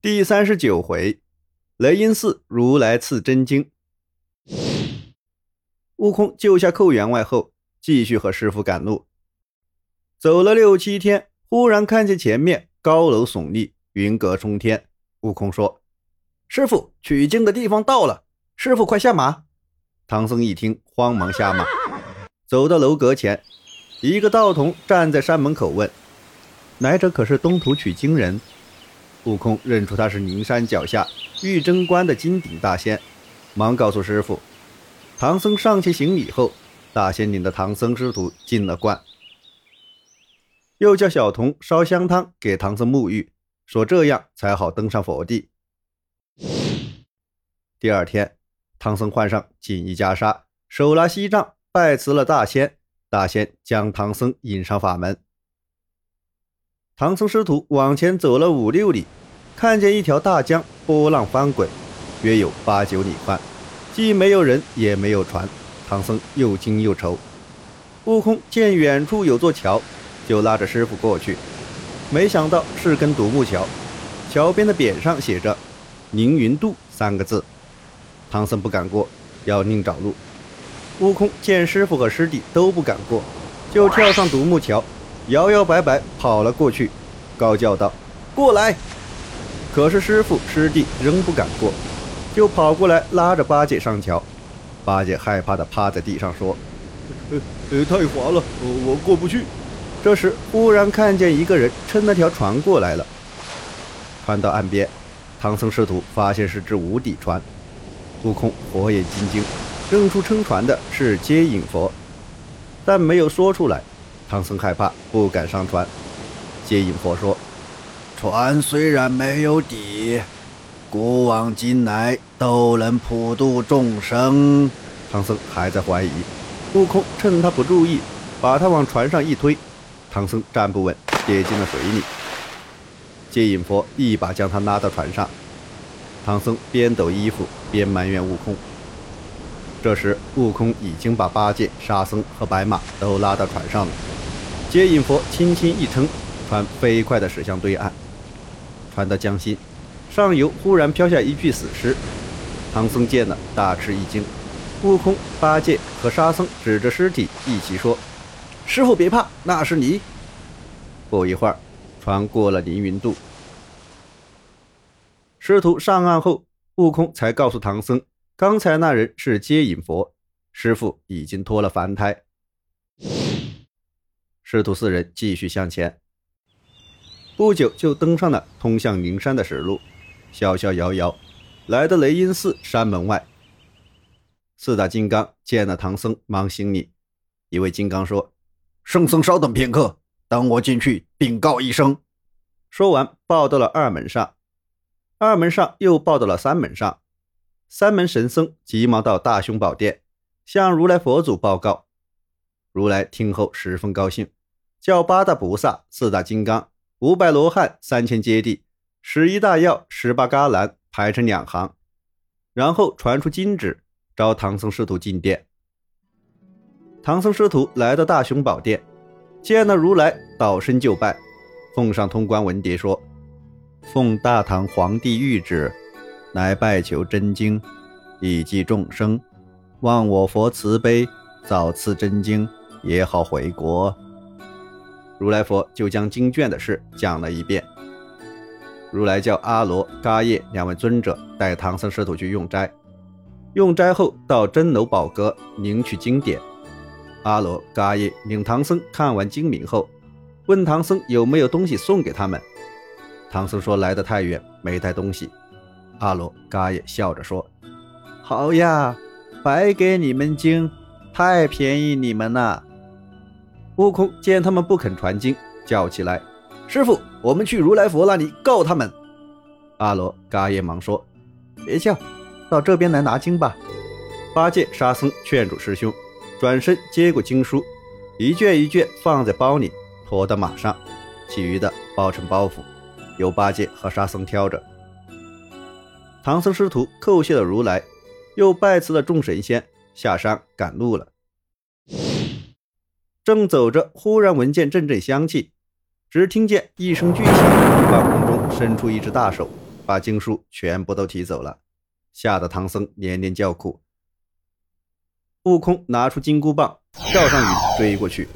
第三十九回，雷音寺如来赐真经。悟空救下寇员外后，继续和师傅赶路。走了六七天，忽然看见前面高楼耸立，云阁冲天。悟空说：“师傅，取经的地方到了，师傅快下马。”唐僧一听，慌忙下马，走到楼阁前，一个道童站在山门口问：“来者可是东土取经人？”悟空认出他是灵山脚下玉贞观的金顶大仙，忙告诉师傅。唐僧上前行礼后，大仙领着唐僧师徒进了观，又叫小童烧香汤给唐僧沐浴，说这样才好登上佛地。第二天，唐僧换上锦衣袈裟，手拿锡杖拜辞了大仙，大仙将唐僧引上法门。唐僧师徒往前走了五六里，看见一条大江，波浪翻滚，约有八九里宽，既没有人，也没有船。唐僧又惊又愁。悟空见远处有座桥，就拉着师傅过去，没想到是根独木桥，桥边的匾上写着“凌云渡”三个字。唐僧不敢过，要另找路。悟空见师傅和师弟都不敢过，就跳上独木桥。摇摇摆摆跑了过去，高叫道：“过来！”可是师傅师弟仍不敢过，就跑过来拉着八戒上桥。八戒害怕的趴在地上说：“呃呃，太滑了，我过不去。”这时忽然看见一个人撑了条船过来了。船到岸边，唐僧师徒发现是只无底船。悟空火眼金睛，认出撑船的是接引佛，但没有说出来。唐僧害怕，不敢上船。接引佛说：“船虽然没有底，古往今来都能普度众生。”唐僧还在怀疑。悟空趁他不注意，把他往船上一推，唐僧站不稳，跌进了水里。接引佛一把将他拉到船上。唐僧边抖衣服边埋怨悟空。这时，悟空已经把八戒、沙僧和白马都拉到船上了。接引佛轻轻一撑，船飞快地驶向对岸。船到江心，上游忽然飘下一具死尸。唐僧见了，大吃一惊。悟空、八戒和沙僧指着尸体，一起说：“师傅别怕，那是你。”不一会儿，船过了凌云渡。师徒上岸后，悟空才告诉唐僧，刚才那人是接引佛，师傅已经脱了凡胎。师徒四人继续向前，不久就登上了通向灵山的石路，逍逍遥遥来到雷音寺山门外。四大金刚见了唐僧，忙行礼。一位金刚说：“圣僧稍等片刻，等我进去禀告一声。”说完，报到了二门上。二门上又报到了三门上。三门神僧急忙到大雄宝殿，向如来佛祖报告。如来听后十分高兴。叫八大菩萨、四大金刚、五百罗汉、三千揭谛、十一大药、十八伽蓝排成两行，然后传出金旨，召唐僧师徒进殿。唐僧师徒来到大雄宝殿，见了如来，倒身就拜，奉上通关文牒，说：“奉大唐皇帝谕旨，来拜求真经，以济众生，望我佛慈悲，早赐真经，也好回国。”如来佛就将经卷的事讲了一遍。如来叫阿罗、伽叶两位尊者带唐僧师徒去用斋。用斋后，到真楼宝阁领取经典。阿罗、伽叶领唐僧看完经名后，问唐僧有没有东西送给他们。唐僧说来得太远，没带东西。阿罗、嘎也笑着说：“好呀，白给你们经，太便宜你们了。”悟空见他们不肯传经，叫起来：“师傅，我们去如来佛那里告他们。”阿罗、嘎也忙说：“别叫，到这边来拿经吧。”八戒、沙僧劝住师兄，转身接过经书，一卷一卷放在包里，驮到马上，其余的包成包袱，由八戒和沙僧挑着。唐僧师徒叩谢了如来，又拜辞了众神仙，下山赶路了。正走着，忽然闻见阵阵香气，只听见一声巨响，半空中伸出一只大手，把经书全部都提走了，吓得唐僧连连叫苦。悟空拿出金箍棒，跳上云追过去。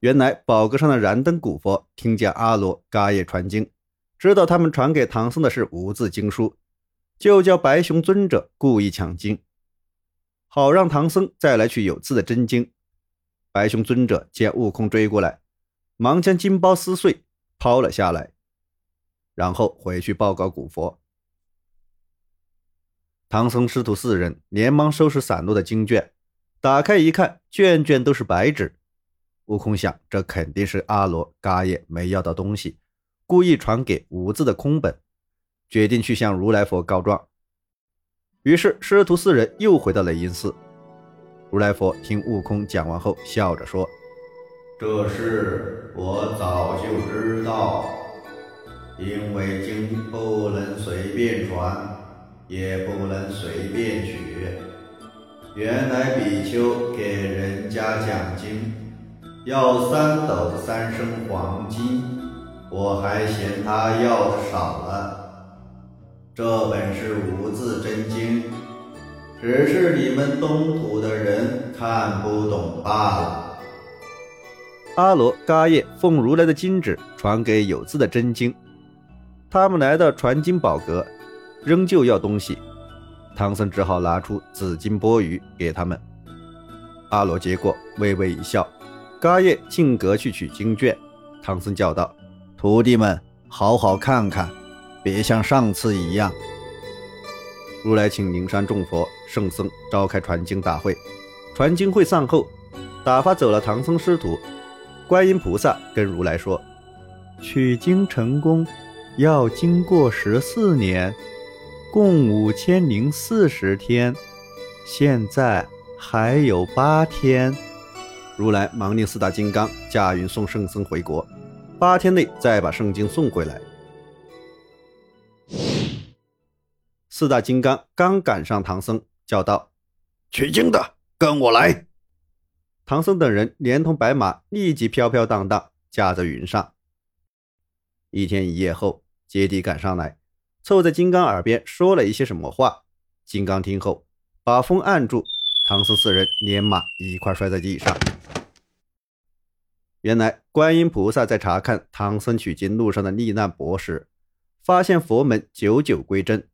原来宝阁上的燃灯古佛听见阿罗、嘎叶传经，知道他们传给唐僧的是无字经书，就叫白熊尊者故意抢经，好让唐僧再来取有字的真经。白熊尊者见悟空追过来，忙将金包撕碎，抛了下来，然后回去报告古佛。唐僧师徒四人连忙收拾散落的经卷，打开一看，卷卷都是白纸。悟空想，这肯定是阿罗、嘎叶没要到东西，故意传给五字的空本，决定去向如来佛告状。于是师徒四人又回到雷音寺。如来佛听悟空讲完后，笑着说：“这事我早就知道，因为经不能随便传，也不能随便取。原来比丘给人家讲经。”要三斗三升黄金，我还嫌他要的少了。这本是无字真经，只是你们东土的人看不懂罢了。阿罗、嘎叶奉如来的金旨传给有字的真经，他们来到传经宝阁，仍旧要东西。唐僧只好拿出紫金钵盂给他们。阿罗接过，微微一笑。嘎叶进阁去取经卷，唐僧叫道：“徒弟们，好好看看，别像上次一样。”如来请灵山众佛、圣僧召开传经大会。传经会散后，打发走了唐僧师徒。观音菩萨跟如来说：“取经成功要经过十四年，共五千零四十天，现在还有八天。”如来忙令四大金刚驾云送圣僧回国，八天内再把圣经送回来。四大金刚刚赶上唐僧，叫道：“取经的，跟我来！”唐僧等人连同白马立即飘飘荡荡驾在云上。一天一夜后，接地赶上来，凑在金刚耳边说了一些什么话。金刚听后，把风按住，唐僧四人连马一块摔在地上。原来观音菩萨在查看唐僧取经路上的历难博时，发现佛门久久归真，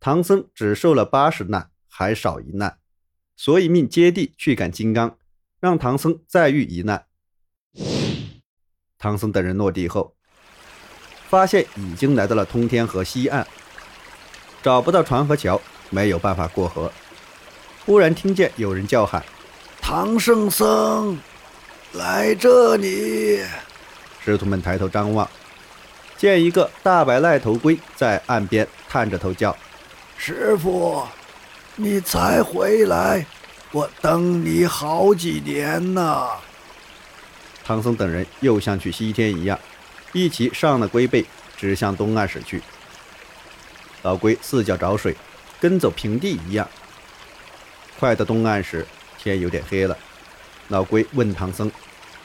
唐僧只受了八十难，还少一难，所以命接地去赶金刚，让唐僧再遇一难。唐僧等人落地后，发现已经来到了通天河西岸，找不到船和桥，没有办法过河。忽然听见有人叫喊：“唐圣僧！”来这里！师徒们抬头张望，见一个大白赖头龟在岸边探着头叫：“师傅，你才回来，我等你好几年呐。”唐僧等人又像去西天一样，一起上了龟背，直向东岸驶去。老龟四脚找水，跟走平地一样。快到东岸时，天有点黑了。老龟问唐僧：“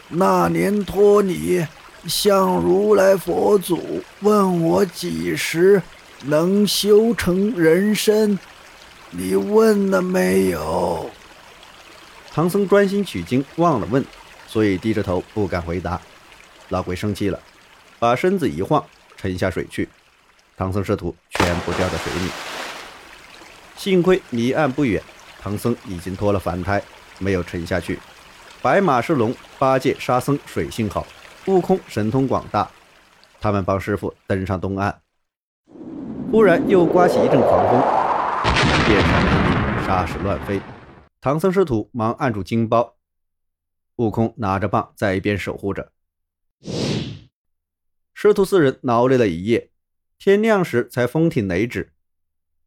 那年托你向如来佛祖问我几时能修成人身，你问了没有？”唐僧专心取经，忘了问，所以低着头不敢回答。老龟生气了，把身子一晃，沉下水去。唐僧师徒全部掉在水里。幸亏离岸不远，唐僧已经脱了凡胎，没有沉下去。白马是龙，八戒、沙僧水性好，悟空神通广大，他们帮师傅登上东岸。忽然又刮起一阵狂风，电闪雷鸣，沙石乱飞。唐僧师徒忙按住金包，悟空拿着棒在一边守护着。师徒四人劳累了一夜，天亮时才风停雷止。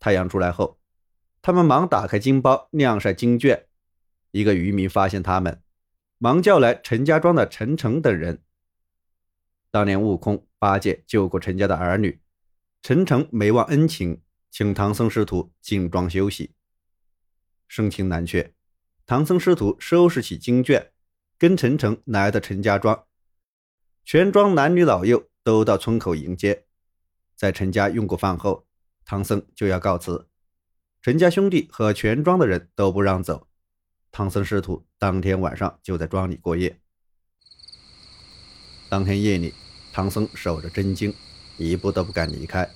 太阳出来后，他们忙打开金包晾晒经卷。一个渔民发现他们。忙叫来陈家庄的陈诚等人。当年悟空、八戒救过陈家的儿女，陈诚没忘恩情，请唐僧师徒进庄休息。盛情难却，唐僧师徒收拾起经卷，跟陈诚来到陈家庄。全庄男女老幼都到村口迎接。在陈家用过饭后，唐僧就要告辞。陈家兄弟和全庄的人都不让走，唐僧师徒当天晚上就在庄里过夜。当天夜里，唐僧守着真经，一步都不敢离开。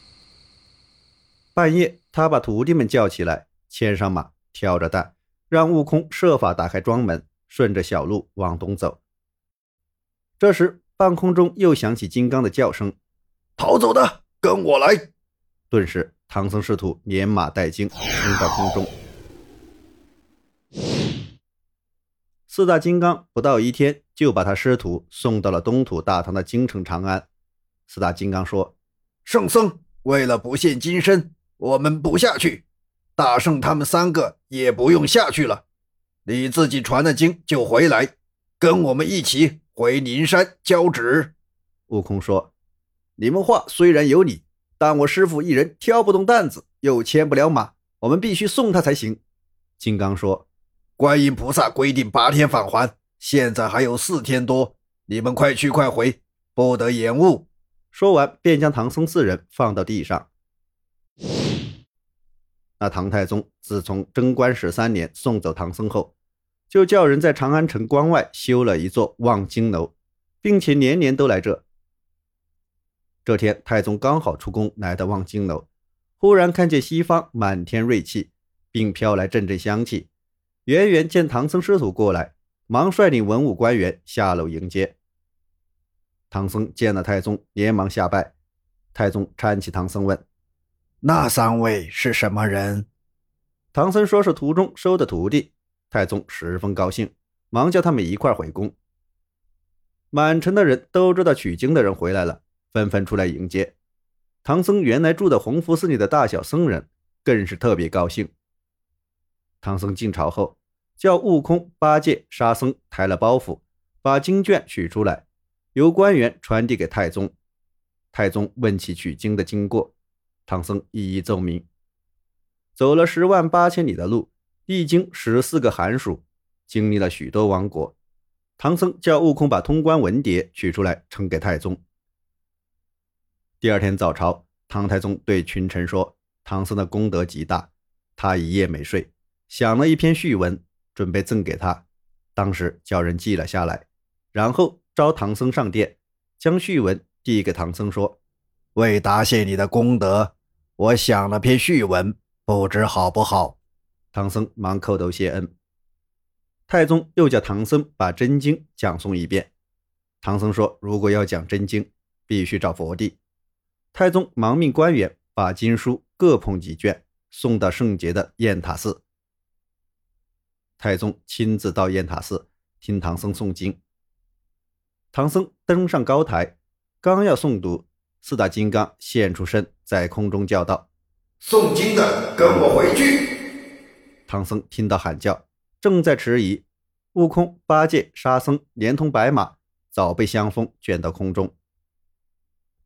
半夜，他把徒弟们叫起来，牵上马，挑着担，让悟空设法打开庄门，顺着小路往东走。这时，半空中又响起金刚的叫声：“逃走的，跟我来！”顿时，唐僧师徒连马带精冲到空中。四大金刚不到一天就把他师徒送到了东土大唐的京城长安。四大金刚说：“圣僧，为了不现金身，我们不下去。大圣他们三个也不用下去了，你自己传了经就回来，跟我们一起回灵山交旨。”悟空说：“你们话虽然有理。”但我师傅一人挑不动担子，又牵不了马，我们必须送他才行。金刚说：“观音菩萨规定八天返还，现在还有四天多，你们快去快回，不得延误。”说完，便将唐僧四人放到地上。那唐太宗自从贞观十三年送走唐僧后，就叫人在长安城关外修了一座望京楼，并且年年都来这。这天，太宗刚好出宫，来到望京楼，忽然看见西方满天瑞气，并飘来阵阵香气。远远见唐僧师徒过来，忙率领文武官员下楼迎接。唐僧见了太宗，连忙下拜。太宗搀起唐僧问：“那三位是什么人？”唐僧说是途中收的徒弟。太宗十分高兴，忙叫他们一块回宫。满城的人都知道取经的人回来了。纷纷出来迎接唐僧。原来住在弘福寺里的大小僧人更是特别高兴。唐僧进朝后，叫悟空、八戒、沙僧抬了包袱，把经卷取出来，由官员传递给太宗。太宗问起取经的经过，唐僧一一奏明。走了十万八千里的路，历经十四个寒暑，经历了许多王国。唐僧叫悟空把通关文牒取出来，呈给太宗。第二天早朝，唐太宗对群臣说：“唐僧的功德极大，他一夜没睡，想了一篇序文，准备赠给他。当时叫人记了下来，然后召唐僧上殿，将序文递给唐僧说：‘为答谢你的功德，我想了篇序文，不知好不好？’唐僧忙叩头谢恩。太宗又叫唐僧把真经讲诵一遍。唐僧说：‘如果要讲真经，必须找佛地。’太宗忙命官员把经书各捧几卷送到圣洁的雁塔寺。太宗亲自到雁塔寺听唐僧诵经。唐僧登上高台，刚要诵读，四大金刚现出身，在空中叫道：“诵经的，跟我回去！”唐僧听到喊叫，正在迟疑，悟空、八戒、沙僧连同白马早被香风卷到空中。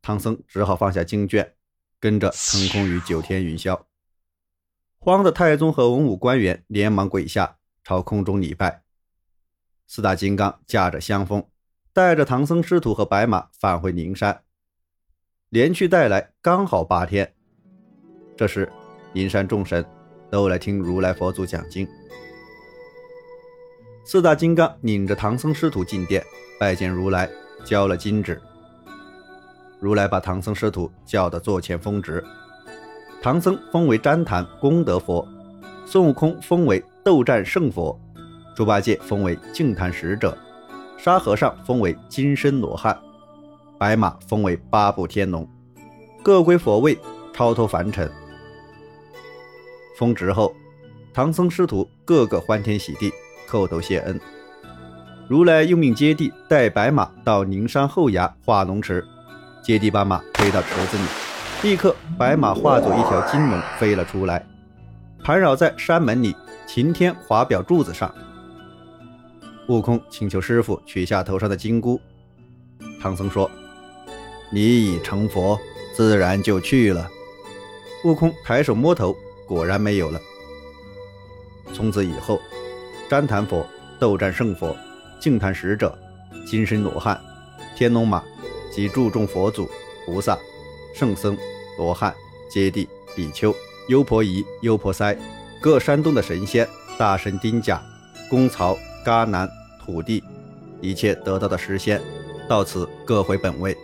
唐僧只好放下经卷，跟着腾空于九天云霄。慌的太宗和文武官员连忙跪下，朝空中礼拜。四大金刚驾着香风，带着唐僧师徒和白马返回灵山，连去带来刚好八天。这时，灵山众神都来听如来佛祖讲经。四大金刚领着唐僧师徒进殿，拜见如来，交了金旨。如来把唐僧师徒叫到座前封职，唐僧封为旃檀功德佛，孙悟空封为斗战胜佛，猪八戒封为净坛使者，沙和尚封为金身罗汉，白马封为八部天龙，各归佛位，超脱凡尘。封职后，唐僧师徒个个欢天喜地，叩头谢恩。如来又命接地带白马到灵山后崖化龙池。接地把马推到池子里，立刻白马化作一条金龙飞了出来，盘绕在山门里擎天华表柱子上。悟空请求师傅取下头上的金箍，唐僧说：“你已成佛，自然就去了。”悟空抬手摸头，果然没有了。从此以后，旃檀佛、斗战胜佛、净坛使者、金身罗汉、天龙马。及注重佛祖、菩萨、圣僧、罗汉、揭谛、比丘、优婆夷、优婆塞，各山东的神仙、大神丁甲、公曹、伽南、土地，一切得到的实仙，到此各回本位。